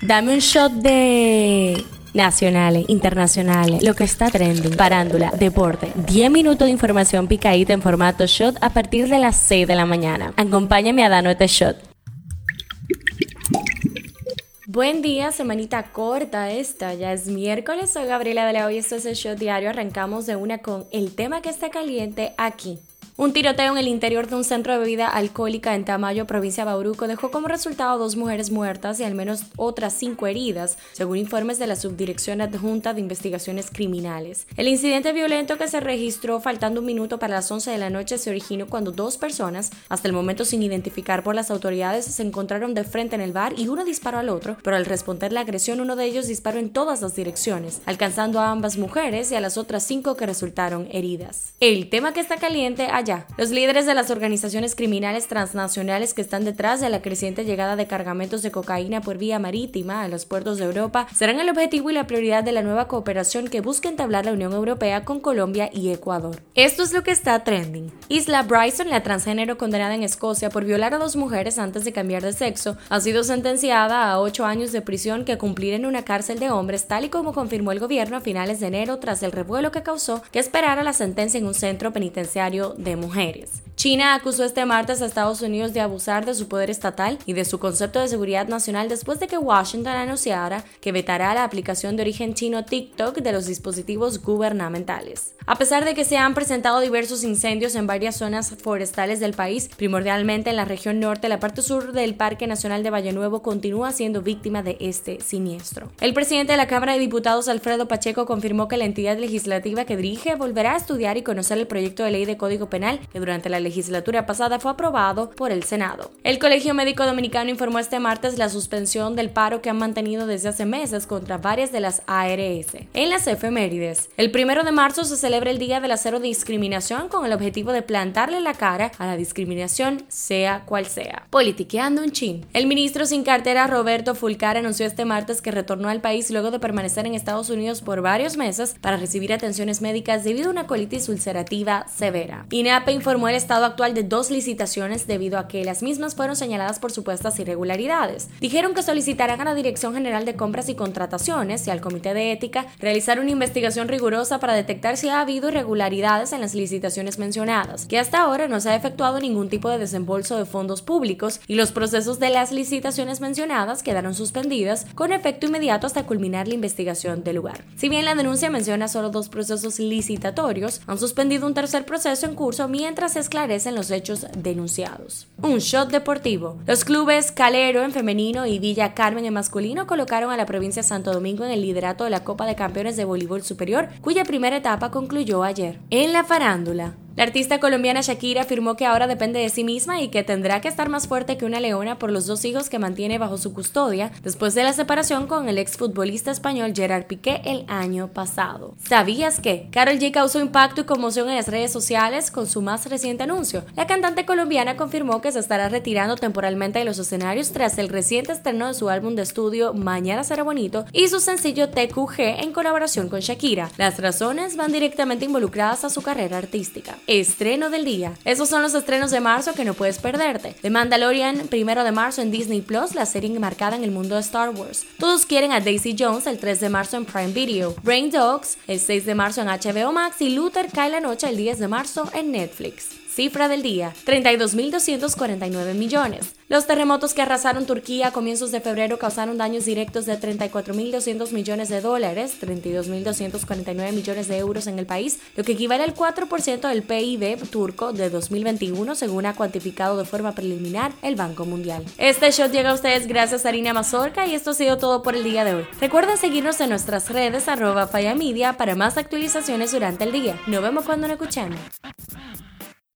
Dame un shot de nacionales, internacionales, lo que está trending, parándula, deporte, 10 minutos de información picadita en formato shot a partir de las 6 de la mañana. Acompáñame a darnos este shot. Buen día, semanita corta esta, ya es miércoles, soy Gabriela de la Hoy, esto es el Shot Diario, arrancamos de una con el tema que está caliente aquí un tiroteo en el interior de un centro de bebida alcohólica en Tamayo, provincia de Bauruco, dejó como resultado dos mujeres muertas y al menos otras cinco heridas, según informes de la Subdirección Adjunta de Investigaciones Criminales. El incidente violento que se registró faltando un minuto para las 11 de la noche se originó cuando dos personas, hasta el momento sin identificar por las autoridades, se encontraron de frente en el bar y uno disparó al otro, pero al responder la agresión uno de ellos disparó en todas las direcciones, alcanzando a ambas mujeres y a las otras cinco que resultaron heridas. El tema que está caliente los líderes de las organizaciones criminales transnacionales que están detrás de la creciente llegada de cargamentos de cocaína por vía marítima a los puertos de Europa serán el objetivo y la prioridad de la nueva cooperación que busca entablar la Unión Europea con Colombia y Ecuador. Esto es lo que está trending. Isla Bryson, la transgénero condenada en Escocia por violar a dos mujeres antes de cambiar de sexo, ha sido sentenciada a ocho años de prisión que cumplir en una cárcel de hombres, tal y como confirmó el gobierno a finales de enero tras el revuelo que causó que esperara la sentencia en un centro penitenciario de mujeres. China acusó este martes a Estados Unidos de abusar de su poder estatal y de su concepto de seguridad nacional después de que Washington anunciara que vetará la aplicación de origen chino TikTok de los dispositivos gubernamentales. A pesar de que se han presentado diversos incendios en varias zonas forestales del país, primordialmente en la región norte, la parte sur del Parque Nacional de Valle Nuevo continúa siendo víctima de este siniestro. El presidente de la Cámara de Diputados, Alfredo Pacheco, confirmó que la entidad legislativa que dirige volverá a estudiar y conocer el proyecto de ley de Código Penal que durante la legislatura pasada fue aprobado por el Senado. El Colegio Médico Dominicano informó este martes la suspensión del paro que han mantenido desde hace meses contra varias de las ARS. En las efemérides, el primero de marzo se celebra el Día de la Cero Discriminación con el objetivo de plantarle la cara a la discriminación, sea cual sea. Politiqueando un chin. El ministro sin cartera Roberto Fulcar anunció este martes que retornó al país luego de permanecer en Estados Unidos por varios meses para recibir atenciones médicas debido a una colitis ulcerativa severa. INAPE informó el estado actual de dos licitaciones debido a que las mismas fueron señaladas por supuestas irregularidades. Dijeron que solicitarán a la Dirección General de Compras y Contrataciones y al Comité de Ética realizar una investigación rigurosa para detectar si ha habido irregularidades en las licitaciones mencionadas, que hasta ahora no se ha efectuado ningún tipo de desembolso de fondos públicos y los procesos de las licitaciones mencionadas quedaron suspendidas con efecto inmediato hasta culminar la investigación del lugar. Si bien la denuncia menciona solo dos procesos licitatorios, han suspendido un tercer proceso en curso mientras se esclarece en los hechos denunciados. Un shot deportivo. Los clubes Calero en femenino y Villa Carmen en masculino colocaron a la provincia de Santo Domingo en el liderato de la Copa de Campeones de Voleibol Superior, cuya primera etapa concluyó ayer. En la farándula, la artista colombiana Shakira afirmó que ahora depende de sí misma y que tendrá que estar más fuerte que una leona por los dos hijos que mantiene bajo su custodia después de la separación con el exfutbolista español Gerard Piqué el año pasado. ¿Sabías que? Carol G causó impacto y conmoción en las redes sociales con su más reciente anuncio. La cantante colombiana confirmó que se estará retirando temporalmente de los escenarios tras el reciente estreno de su álbum de estudio Mañana será bonito y su sencillo TQG en colaboración con Shakira. Las razones van directamente involucradas a su carrera artística. Estreno del día. Esos son los estrenos de marzo que no puedes perderte. The Mandalorian, primero de marzo en Disney Plus, la serie enmarcada en el mundo de Star Wars. Todos quieren a Daisy Jones el 3 de marzo en Prime Video. Brain Dogs el 6 de marzo en HBO Max y Luther cae la noche el 10 de marzo en Netflix. Cifra del día, 32.249 millones. Los terremotos que arrasaron Turquía a comienzos de febrero causaron daños directos de 34.200 millones de dólares, 32.249 millones de euros en el país, lo que equivale al 4% del PIB turco de 2021, según ha cuantificado de forma preliminar el Banco Mundial. Este shot llega a ustedes gracias a Harina Mazorca y esto ha sido todo por el día de hoy. Recuerden seguirnos en nuestras redes arroba Media para más actualizaciones durante el día. Nos vemos cuando nos escuchemos.